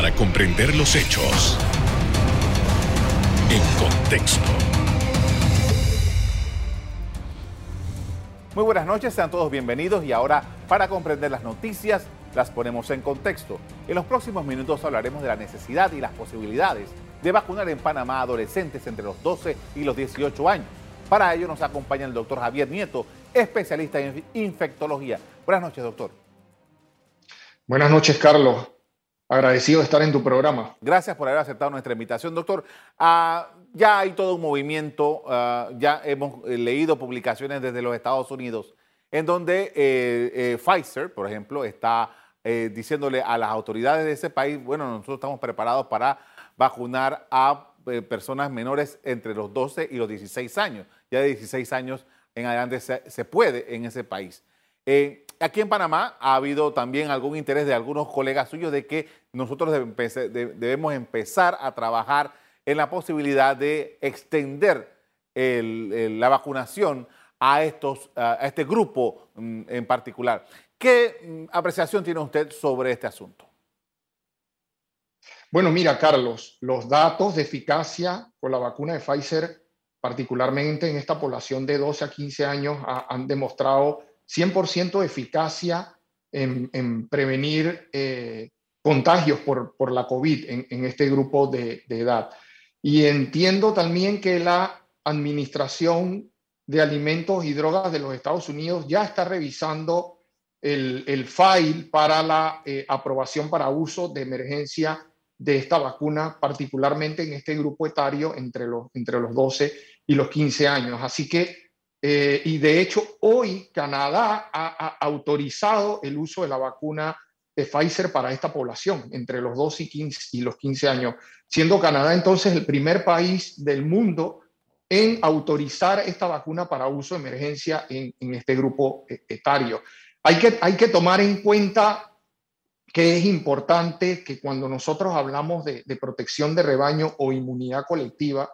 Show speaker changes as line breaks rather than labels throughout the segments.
para comprender los hechos en contexto.
Muy buenas noches, sean todos bienvenidos y ahora para comprender las noticias las ponemos en contexto. En los próximos minutos hablaremos de la necesidad y las posibilidades de vacunar en Panamá a adolescentes entre los 12 y los 18 años. Para ello nos acompaña el doctor Javier Nieto, especialista en infectología. Buenas noches, doctor.
Buenas noches, Carlos. Agradecido de estar en tu programa.
Gracias por haber aceptado nuestra invitación, doctor. Ah, ya hay todo un movimiento, ah, ya hemos eh, leído publicaciones desde los Estados Unidos en donde eh, eh, Pfizer, por ejemplo, está diciéndole a las autoridades de ese país, bueno, nosotros estamos preparados para vacunar a personas menores entre los 12 y los 16 años. Ya de 16 años en adelante se, puede en ese país. Aquí en Panamá ha habido también algún interés de algunos colegas suyos de que nosotros debemos empezar a trabajar en la posibilidad de extender la vacunación a, estos, a este grupo mm, en particular. ¿Qué mm, apreciación tiene usted sobre este asunto?
Bueno, mira, Carlos, los datos de eficacia con la vacuna de Pfizer, particularmente en esta población de 12 a 15 años, han demostrado 100% de eficacia en, prevenir eh, contagios por, por, la COVID en, este grupo de, de edad. Y entiendo también que la Administración de Alimentos y Drogas de los Estados Unidos ya está revisando el, el file para la eh, aprobación para uso de emergencia de esta vacuna, particularmente en este grupo etario entre los, entre los 12 y los 15 años. Así que, eh, y de hecho, hoy Canadá ha, autorizado el uso de la vacuna de Pfizer para esta población, entre los 12 y, 15, y los 15 años siendo Canadá entonces el primer país del mundo en autorizar esta vacuna para uso de emergencia en, este grupo e, etario. Hay que, hay que tomar en cuenta que es importante que cuando nosotros hablamos de, protección de rebaño o inmunidad colectiva,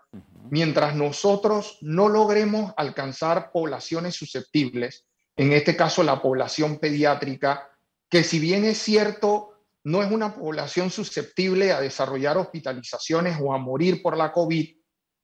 mientras nosotros no logremos alcanzar poblaciones susceptibles, en este caso la población pediátrica, que si bien es cierto, no es una población susceptible a desarrollar hospitalizaciones o a morir por la COVID,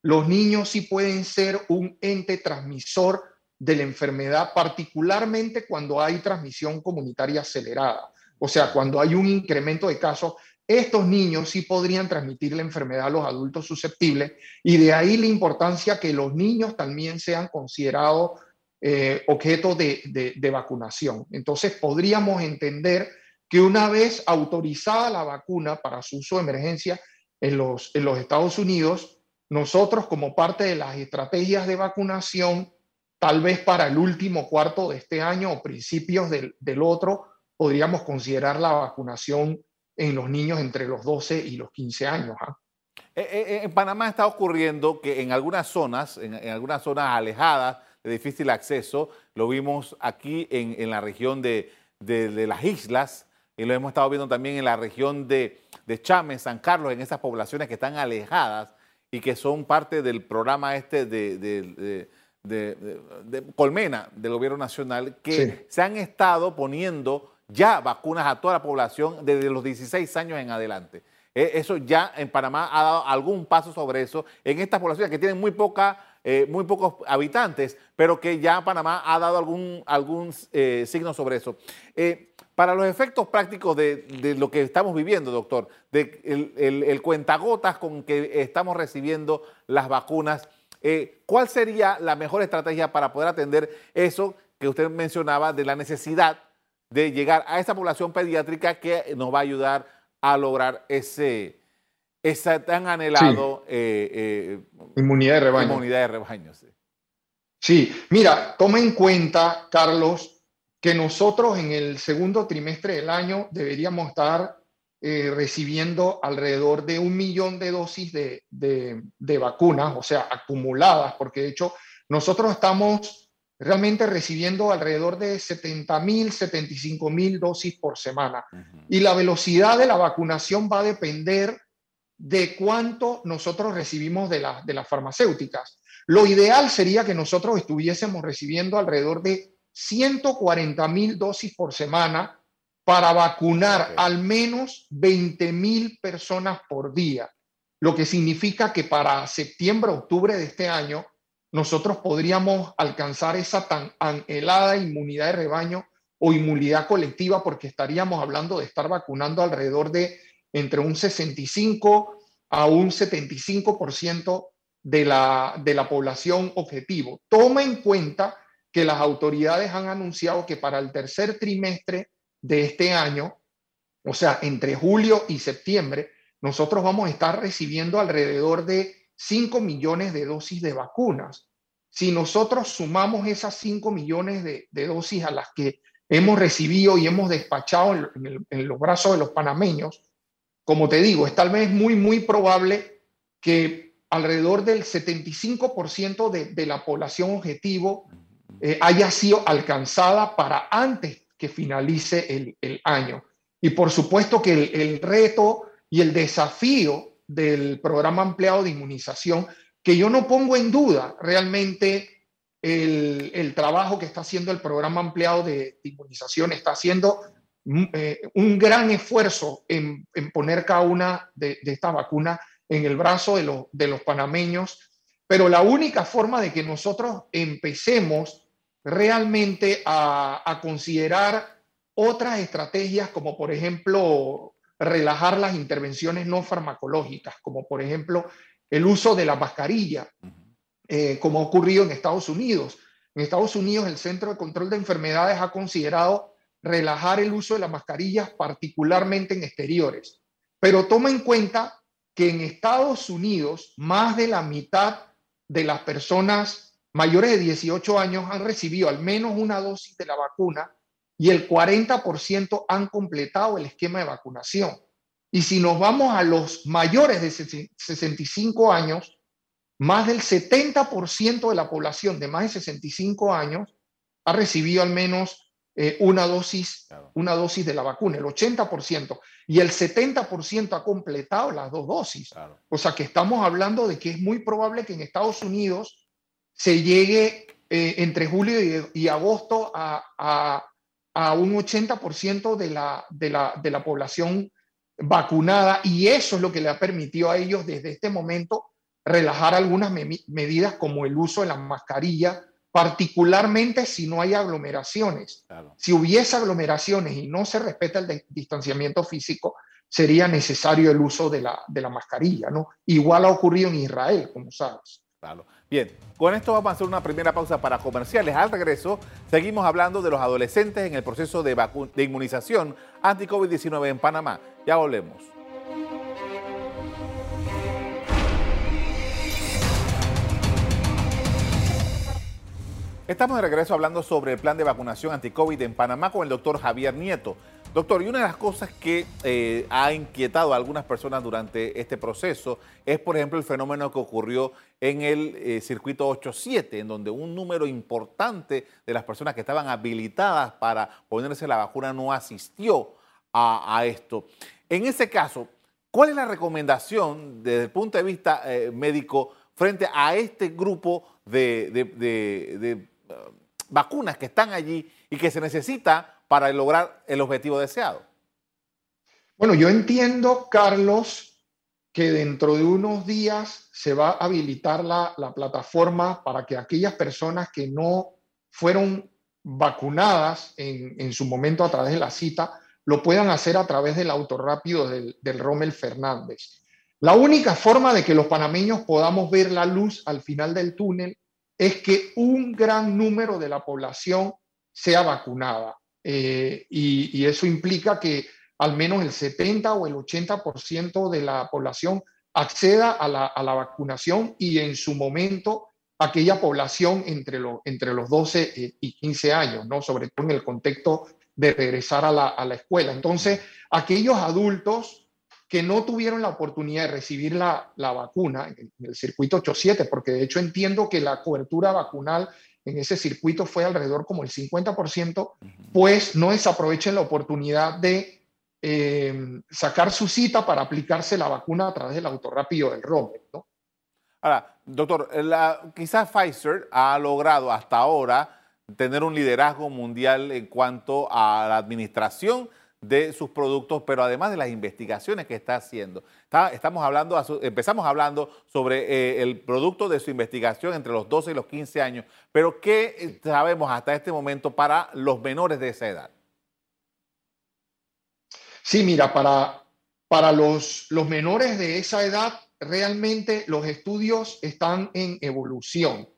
los niños sí pueden ser un ente transmisor de la enfermedad, particularmente cuando hay transmisión comunitaria acelerada. O sea, cuando hay un incremento de casos, estos niños sí podrían transmitir la enfermedad a los adultos susceptibles y de ahí la importancia que los niños también sean considerados eh, objeto de, de vacunación. Entonces, podríamos entender que una vez autorizada la vacuna para su uso de emergencia en los, en los Estados Unidos, nosotros como parte de las estrategias de vacunación, tal vez para el último cuarto de este año o principios del, del otro, podríamos considerar la vacunación en los niños entre los 12 y los 15 años. ¿ah?
Eh, eh, eh, en Panamá está ocurriendo que en algunas zonas, en, algunas zonas alejadas de difícil acceso, lo vimos aquí en, en la región de, de, de, las islas, y lo hemos estado viendo también en la región de, de Chame, San Carlos, en esas poblaciones que están alejadas y que son parte del programa este de, de, de Colmena del gobierno nacional, que se han estado poniendo ya vacunas a toda la población desde los 16 años en adelante. E, eso ya en Panamá ha dado algún paso sobre eso en estas poblaciones que tienen muy poca eh, muy pocos habitantes, pero que ya Panamá ha dado algún, algún eh, signo sobre eso. Eh, para los efectos prácticos de, lo que estamos viviendo, doctor, de el, cuentagotas con que estamos recibiendo las vacunas, eh, ¿cuál sería la mejor estrategia para poder atender eso que usted mencionaba de la necesidad de llegar a esa población pediátrica que nos va a ayudar a lograr ese, ese tan anhelado
eh, eh, inmunidad de rebaño?
Inmunidad de rebaño sí.
sí, mira, toma en cuenta, Carlos, que nosotros en el segundo trimestre del año deberíamos estar eh, recibiendo alrededor de un millón de dosis de, de, vacunas, o sea, acumuladas, porque de hecho nosotros estamos realmente recibiendo alrededor de 70 mil, 75 mil dosis por semana. Y la velocidad de la vacunación va a depender de cuánto nosotros recibimos de, de las farmacéuticas. Lo ideal sería que nosotros estuviésemos recibiendo alrededor de 140 mil dosis por semana para vacunar al menos 20 mil personas por día, lo que significa que para septiembre, octubre de este año, nosotros podríamos alcanzar esa tan anhelada inmunidad de rebaño o inmunidad colectiva, porque estaríamos hablando de estar vacunando alrededor de entre un 65 a un 75% de la, de la población objetivo. Toma en cuenta que las autoridades han anunciado que para el tercer trimestre de este año, o sea, entre julio y septiembre, nosotros vamos a estar recibiendo alrededor de 5 millones de dosis de vacunas. Si nosotros sumamos esas 5 millones de, dosis a las que hemos recibido y hemos despachado en, los brazos de los panameños, como te digo, es tal vez muy, muy probable que alrededor del 75% de, de, la población objetivo eh, haya sido alcanzada para antes que finalice el, año. Y por supuesto que el, reto y el desafío del programa ampliado de inmunización, que yo no pongo en duda realmente el, trabajo que está haciendo el programa ampliado de, inmunización, está haciendo mm, eh, un gran esfuerzo en, poner cada una de, estas vacunas en el brazo de, de los panameños, pero la única forma de que nosotros empecemos realmente a, considerar otras estrategias como por ejemplo relajar las intervenciones no farmacológicas, como por ejemplo el uso de la mascarilla, eh, como ha ocurrido en Estados Unidos. En Estados Unidos el Centro de Control de Enfermedades ha considerado relajar el uso de las mascarillas, particularmente en exteriores. Pero toma en cuenta que en Estados Unidos más de la mitad de las personas mayores de 18 años han recibido al menos una dosis de la vacuna y el 40% han completado el esquema de vacunación. Y si nos vamos a los mayores de 65 años, más del 70% de la población de más de 65 años ha recibido al menos eh, una, dosis, una dosis de la vacuna, el 80%, y el 70% ha completado las dos dosis. O sea que estamos hablando de que es muy probable que en Estados Unidos se llegue eh, entre julio y, agosto a, un 80% de la, de, la, de la población vacunada y eso es lo que le ha permitido a ellos desde este momento relajar algunas medidas como el uso de la mascarilla, particularmente si no hay aglomeraciones. Si hubiese aglomeraciones y no se respeta el distanciamiento físico, sería necesario el uso de la, de la mascarilla. ¿no? Igual ha ocurrido en Israel, como sabes.
Claro. Bien, con esto vamos a hacer una primera pausa para comerciales. Al regreso, seguimos hablando de los adolescentes en el proceso de, de inmunización anti-COVID-19 en Panamá. Ya volvemos. Estamos de regreso hablando sobre el plan de vacunación anti-COVID en Panamá con el doctor Javier Nieto. Doctor, y una de las cosas que eh, ha inquietado a algunas personas durante este proceso es, por ejemplo, el fenómeno que ocurrió en el eh, circuito 87, en donde un número importante de las personas que estaban habilitadas para ponerse la vacuna no asistió a, esto. En ese caso, ¿cuál es la recomendación desde el punto de vista eh, médico frente a este grupo de, vacunas que están allí y que se necesita para lograr el objetivo deseado?
Bueno, yo entiendo, Carlos, que dentro de unos días se va a habilitar la, plataforma para que aquellas personas que no fueron vacunadas en, su momento a través de la cita, lo puedan hacer a través del auto rápido del, del Rommel Fernández. La única forma de que los panameños podamos ver la luz al final del túnel es que un gran número de la población sea vacunada. Eh, y, eso implica que al menos el 70 o el 80% de la población acceda a la, vacunación y en su momento aquella población entre, entre los 12 eh, y 15 años, ¿no? sobre todo en el contexto de regresar a la, escuela. Entonces, aquellos adultos que no tuvieron la oportunidad de recibir la, vacuna en el circuito 87, porque de hecho entiendo que la cobertura vacunal en ese circuito fue alrededor como el 50%, pues no desaprovechen la oportunidad de eh, sacar su cita para aplicarse la vacuna a través del autorrápido del ROME. ¿no?
Ahora, doctor, quizás Pfizer ha logrado hasta ahora tener un liderazgo mundial en cuanto a la administración de sus productos, pero además de las investigaciones que está haciendo. estamos hablando, empezamos hablando sobre eh, el producto de su investigación entre los 12 y los 15 años, pero ¿qué sabemos hasta este momento para los menores de esa edad?
Sí, mira, para, para los, los menores de esa edad, realmente los estudios están en evolución,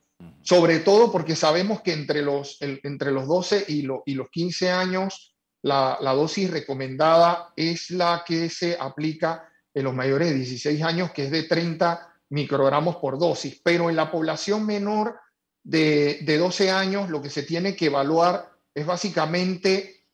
sobre todo porque sabemos que entre los, entre los 12 y, y los 15 años, la, dosis recomendada es la que se aplica en los mayores de 16 años, que es de 30 microgramos por dosis. Pero en la población menor de, 12 años, lo que se tiene que evaluar es básicamente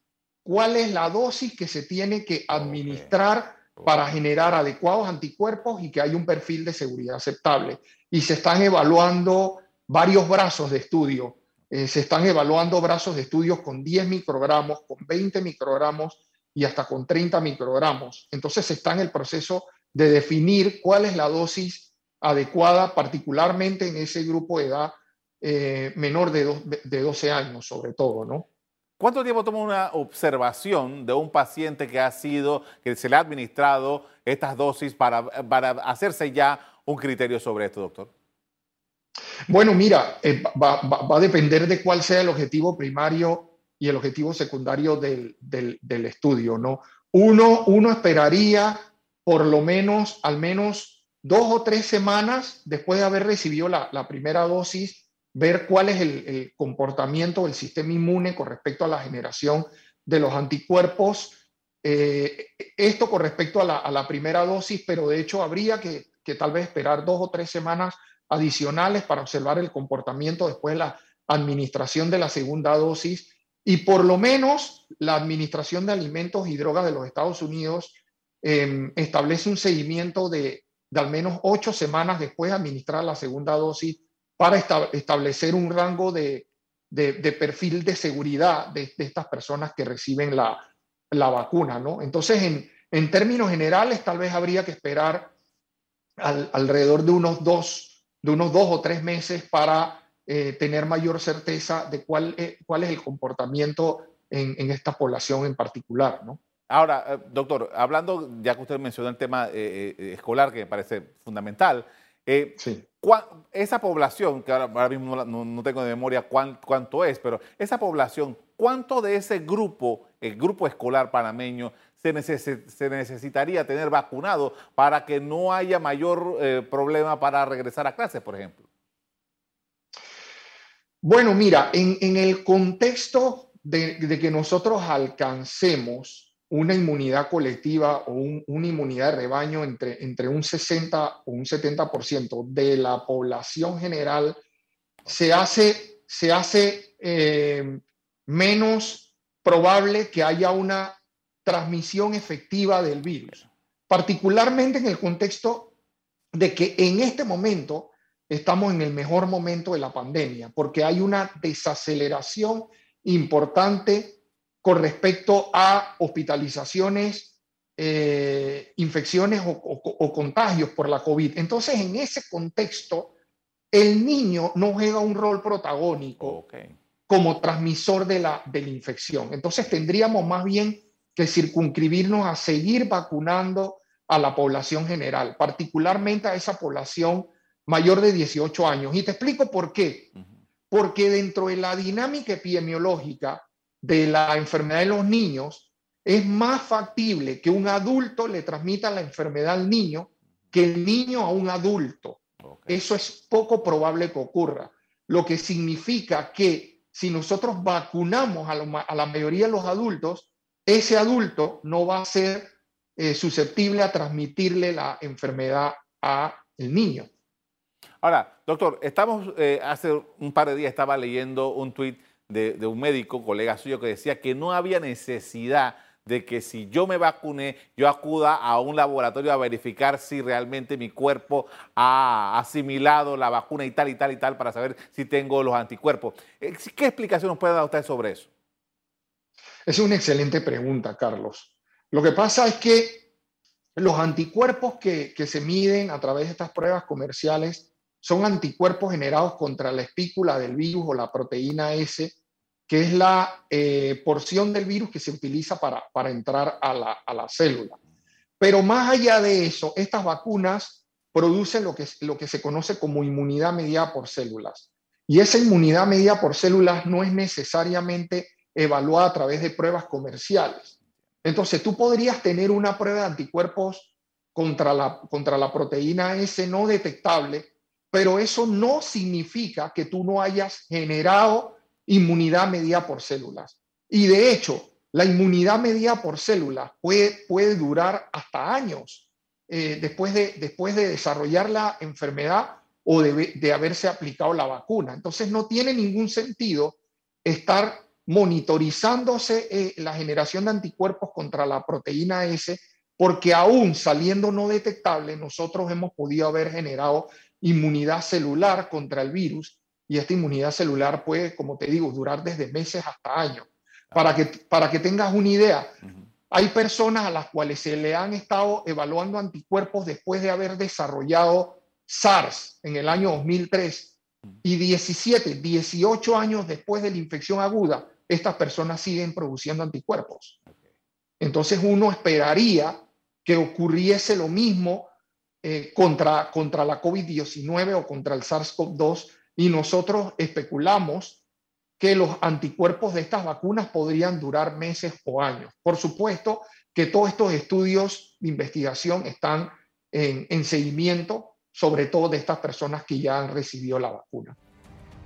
cuál es la dosis que se tiene que administrar para generar adecuados anticuerpos y que hay un perfil de seguridad aceptable. Y se están evaluando varios brazos de estudio. Eh, se están evaluando brazos de estudios con 10 microgramos, con 20 microgramos y hasta con 30 microgramos. Entonces se está en el proceso de definir cuál es la dosis adecuada, particularmente en ese grupo de edad eh, menor de, de 12 años, sobre todo, ¿no?
¿Cuánto tiempo toma una observación de un paciente que ha sido, que se le ha administrado estas dosis para, para hacerse ya un criterio sobre esto, doctor?
Bueno, mira, eh, va, a depender de cuál sea el objetivo primario y el objetivo secundario del, estudio, ¿no? Uno, uno esperaría por lo menos, al menos dos o tres semanas después de haber recibido la, primera dosis, ver cuál es el, comportamiento del sistema inmune con respecto a la generación de los anticuerpos. Eh, esto con respecto a la, primera dosis, pero de hecho habría que, que tal vez esperar dos o tres semanas adicionales para observar el comportamiento después de la administración de la segunda dosis y por lo menos la Administración de Alimentos y Drogas de los Estados Unidos em, establece un seguimiento de, al menos ocho semanas después de administrar la segunda dosis para establecer un rango de, perfil de seguridad de, estas personas que reciben la, vacuna. ¿no? Entonces, en, términos generales, tal vez habría que esperar alrededor de unos dos de unos dos o tres meses para eh, tener mayor certeza de cuál, es, cuál es el comportamiento en, esta población en particular, ¿no?
Ahora, eh, doctor, hablando, ya que usted mencionó el tema eh, escolar, que me parece fundamental, sí. esa población, que ahora, mismo no, tengo de memoria cuánto es, pero esa población, ¿cuánto de ese grupo, el grupo escolar panameño, se, necesitaría tener vacunado para que no haya mayor eh, problema para regresar a clases, por ejemplo?
Bueno, mira, en, el contexto de, que nosotros alcancemos una inmunidad colectiva o una inmunidad de rebaño entre, entre un 60 o un 70% de la población general, se hace, se hace eh, menos probable que haya una transmisión efectiva del virus, particularmente en el contexto de que en este momento estamos en el mejor momento de la pandemia, porque hay una desaceleración importante con respecto a hospitalizaciones, eh, infecciones o, contagios por la COVID. Entonces, en ese contexto, el niño no juega un rol protagónico como transmisor de la, de la infección. Entonces, tendríamos más bien que circunscribirnos a seguir vacunando a la población general, particularmente a esa población mayor de 18 años. Y te explico por qué. Porque dentro de la dinámica epidemiológica de la enfermedad de los niños, es más factible que un adulto le transmita la enfermedad al niño que el niño a un adulto. Eso es poco probable que ocurra. Lo que significa que si nosotros vacunamos a, a la mayoría de los adultos, ese adulto no va a ser eh, susceptible a transmitirle la enfermedad a el niño.
Ahora, doctor, estamos, eh, hace un par de días estaba leyendo un tuit de, un médico, colega suyo, que decía que no había necesidad de que si yo me vacuné, yo acuda a un laboratorio a verificar si realmente mi cuerpo ha asimilado la vacuna y tal y tal y tal para saber si tengo los anticuerpos. Eh, ¿Qué explicación nos puede dar usted sobre eso?
Es una excelente pregunta, Carlos. Lo que pasa es que los anticuerpos que, se miden a través de estas pruebas comerciales son anticuerpos generados contra la espícula del virus o la proteína S que es la eh, porción del virus que se utiliza para, para entrar a la, a la célula. Pero más allá de eso, estas vacunas producen lo que, lo que se conoce como inmunidad mediada por células. Y esa inmunidad medida por células no es necesariamente evaluada a través de pruebas comerciales. Entonces, tú podrías tener una prueba de anticuerpos contra la, contra la proteína S no detectable, pero eso no significa que tú no hayas generado inmunidad medida por células. Y de hecho, la inmunidad medida por células puede, puede durar hasta años eh, después, de, después de desarrollar la enfermedad o de, haberse aplicado la vacuna. Entonces no tiene ningún sentido estar monitorizándose eh, la generación de anticuerpos contra la proteína S, porque aún saliendo no detectable, nosotros hemos podido haber generado inmunidad celular contra el virus y esta inmunidad celular puede, como te digo, durar desde meses hasta años. Para que, para que tengas una idea, hay personas a las cuales se le han estado evaluando anticuerpos después de haber desarrollado SARS en el año 2003 y 17, 18 años después de la infección aguda, estas personas siguen produciendo anticuerpos. Entonces uno esperaría que ocurriese lo mismo eh, contra, contra la COVID-19 o contra el SARS-CoV-2 y nosotros especulamos que los anticuerpos de estas vacunas podrían durar meses o años. Por supuesto que todos estos estudios de investigación están en, seguimiento, sobre todo de estas personas que ya han recibido la vacuna.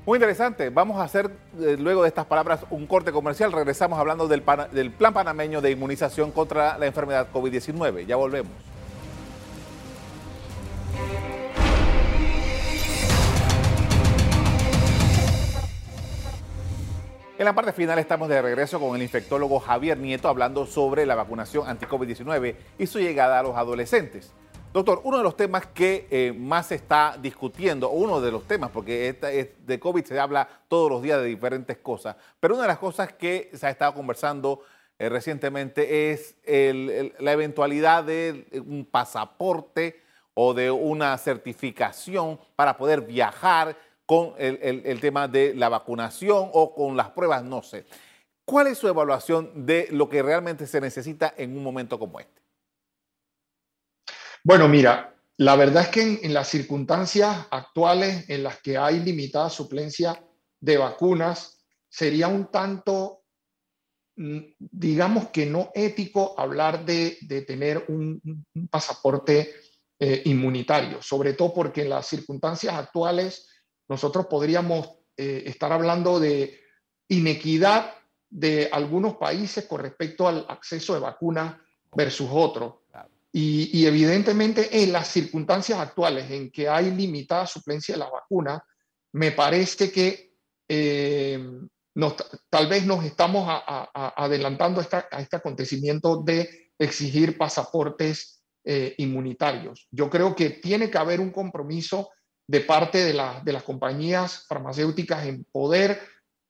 Muy interesante. Vamos a hacer eh, luego de estas palabras un corte comercial. Regresamos hablando del, del plan panameño de inmunización contra la enfermedad COVID-19. Ya volvemos. En la parte final estamos de regreso con el infectólogo Javier Nieto hablando sobre la vacunación anti-COVID-19 y su llegada a los adolescentes. Doctor, uno de los temas que eh, más se está discutiendo, uno de los temas, porque de COVID se habla todos los días de diferentes cosas, pero una de las cosas que se ha estado conversando eh, recientemente es la eventualidad de un pasaporte o de una certificación para poder viajar con el, tema de la vacunación o con las pruebas, no sé. ¿Cuál es su evaluación de lo que realmente se necesita en un momento como este?
Bueno, mira, la verdad es que en, las circunstancias actuales en las que hay limitada suplencia de vacunas, sería un tanto, mm, digamos que no ético hablar de, tener un, pasaporte eh, inmunitario, sobre todo porque en las circunstancias actuales nosotros podríamos eh, estar hablando de inequidad de algunos países con respecto al acceso de vacunas versus otros. Y, evidentemente en las circunstancias actuales en que hay limitada suplencia de las vacunas, me parece que eh, tal vez nos estamos adelantando a este acontecimiento de exigir pasaportes eh, inmunitarios. Yo creo que tiene que haber un compromiso de parte de, las compañías farmacéuticas en poder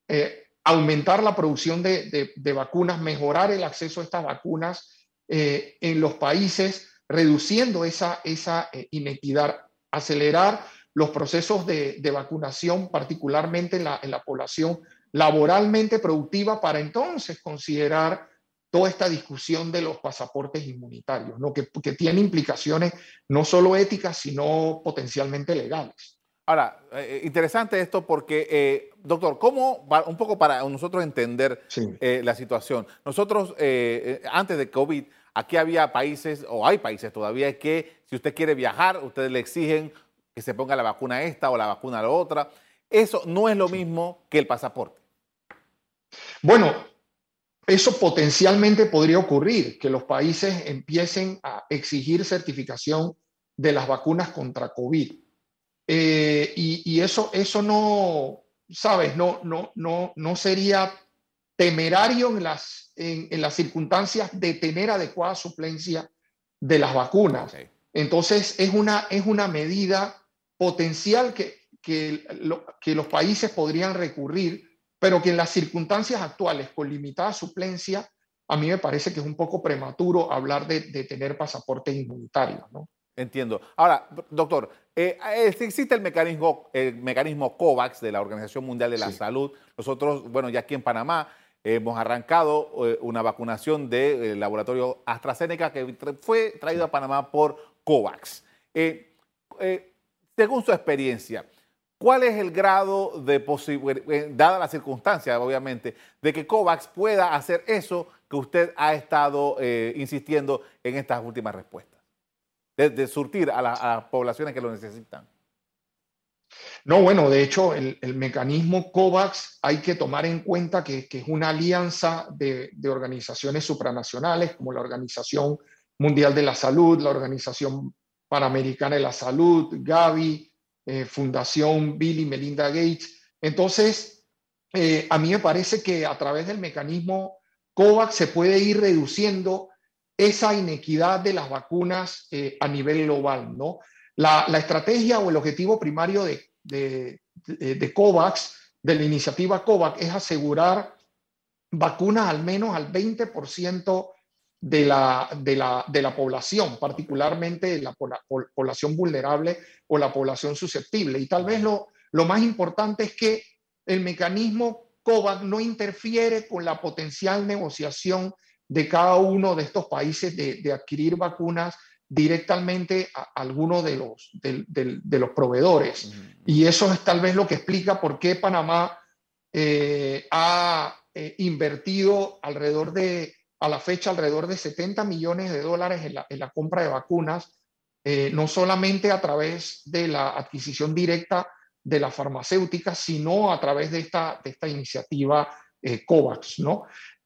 eh, aumentar la producción de, vacunas, mejorar el acceso a estas vacunas eh, en los países, reduciendo esa, esa eh, inequidad, acelerar los procesos de, vacunación, particularmente en la, en la población laboralmente productiva, para entonces considerar toda esta discusión de los pasaportes inmunitarios, ¿no? que, que tiene implicaciones no solo éticas, sino potencialmente legales.
Ahora, eh, interesante esto porque, doctor, ¿cómo, un poco para nosotros entender eh, la situación? Nosotros, antes de COVID, aquí había países, o hay países todavía, que si usted quiere viajar, ustedes le exigen que se ponga la vacuna esta o la vacuna la otra. Eso no es lo mismo que el pasaporte.
Bueno, eso potencialmente podría ocurrir, que los países empiecen a exigir certificación de las vacunas contra COVID. Eh, y, eso, eso no, sabes, no, no, no, no sería temerario en las, en, las circunstancias de tener adecuada suplencia de las vacunas. Entonces, es una, es una medida potencial que, que, que los países podrían recurrir pero que en las circunstancias actuales, con limitada suplencia, a mí me parece que es un poco prematuro hablar de, tener pasaporte inmunitario. ¿no?
Entiendo. Ahora, doctor, eh, existe el mecanismo, el mecanismo COVAX de la Organización Mundial de la Salud. Nosotros, bueno, ya aquí en Panamá hemos arrancado eh, una vacunación del laboratorio AstraZeneca que fue traído a Panamá por COVAX. Eh, según su experiencia, ¿cuál es el grado de posibilidad, dada la circunstancia, obviamente, de que COVAX pueda hacer eso que usted ha estado insistiendo en estas últimas respuestas? De, surtir a, las poblaciones que lo necesitan?
No, bueno, de hecho, el, mecanismo COVAX hay que tomar en cuenta que, es una alianza de, organizaciones supranacionales como la Organización Mundial de la Salud, la Organización Panamericana de la Salud, Gavi, eh, Fundación Bill y Melinda Gates. Entonces, eh, a mí me parece que a través del mecanismo COVAX se puede ir reduciendo esa inequidad de las vacunas eh, a nivel global. ¿no? La, estrategia o el objetivo primario de, de, COVAX, de la iniciativa COVAX, es asegurar vacunas al menos al 20% de la, de, la, de la población, particularmente la, población vulnerable o la población susceptible. Y tal vez lo, lo más importante es que el mecanismo COVAX no interfiere con la potencial negociación de cada uno de estos países de, adquirir vacunas directamente a alguno de los, de, los proveedores. Y eso es tal vez lo que explica por qué Panamá eh, ha eh, invertido alrededor de, a la fecha, alrededor de 70 millones de dólares en la, compra de vacunas, eh, no solamente a través de la adquisición directa de la farmacéutica, sino a través de esta, de esta iniciativa COVAX, ¿no?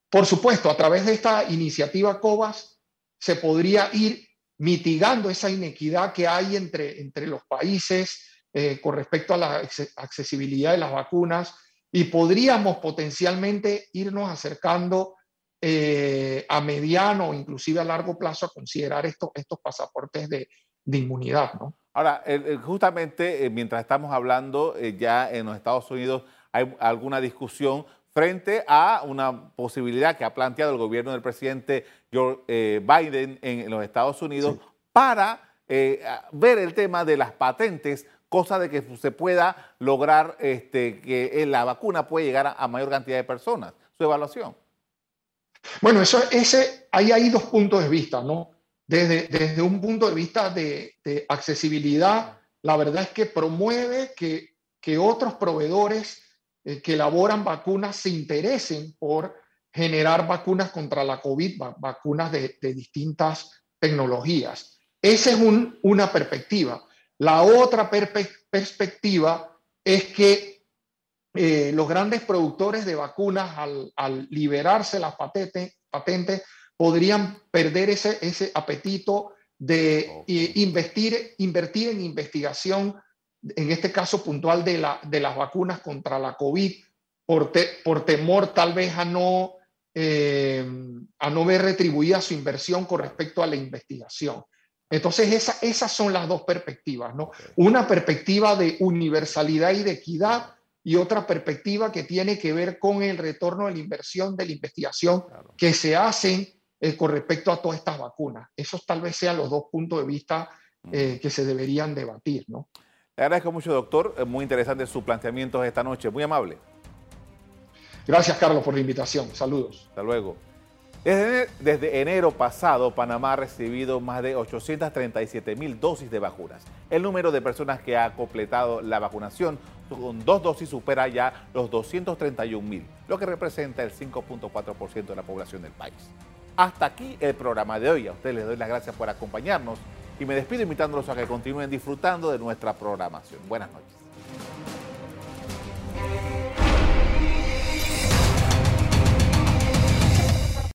Por supuesto, a través de esta iniciativa COVAS se podría ir mitigando esa inequidad que hay entre, entre los países eh, con respecto a la accesibilidad de las vacunas y podríamos potencialmente irnos acercando eh, a mediano o inclusive a largo plazo a considerar estos, estos pasaportes de, inmunidad. ¿no?
Ahora, justamente eh, mientras estamos hablando, ya en los Estados Unidos hay alguna discusión frente a una posibilidad que ha planteado el gobierno del presidente Joe eh, Biden en los Estados Unidos para eh, ver el tema de las patentes, cosa de que se pueda lograr este, que la vacuna pueda llegar a, mayor cantidad de personas. Su evaluación.
Bueno, eso, ese, ahí hay dos puntos de vista, ¿no? Desde, desde un punto de vista de, accesibilidad, la verdad es que promueve que, que otros proveedores eh, que elaboran vacunas se interesen por generar vacunas contra la COVID, vacunas de, distintas tecnologías. Esa es una perspectiva. La otra perspectiva es que eh, los grandes productores de vacunas, al, liberarse las patentes, patentes, podrían perder ese, ese apetito de eh, invertir en investigación en este caso puntual de, la, de las vacunas contra la COVID, por, por temor tal vez a no, eh, a no ver retribuida su inversión con respecto a la investigación. Entonces, esa, esas son las dos perspectivas, ¿no? Una perspectiva de universalidad y de equidad y otra perspectiva que tiene que ver con el retorno de la inversión de la investigación que se hacen eh, con respecto a todas estas vacunas. Esos tal vez sean los dos puntos de vista eh, que se deberían debatir, ¿no?
Le agradezco mucho, doctor. Muy interesante su planteamiento esta noche. Muy amable.
Gracias, Carlos, por la invitación. Saludos.
Hasta luego. Desde, enero pasado, Panamá ha recibido más de 837 mil dosis de vacunas. El número de personas que ha completado la vacunación con dos dosis supera ya los 231 mil, lo que representa el 5.4% de la población del país. Hasta aquí el programa de hoy. A ustedes les doy las gracias por acompañarnos y me despido invitándolos a que continúen disfrutando de nuestra programación. Buenas noches.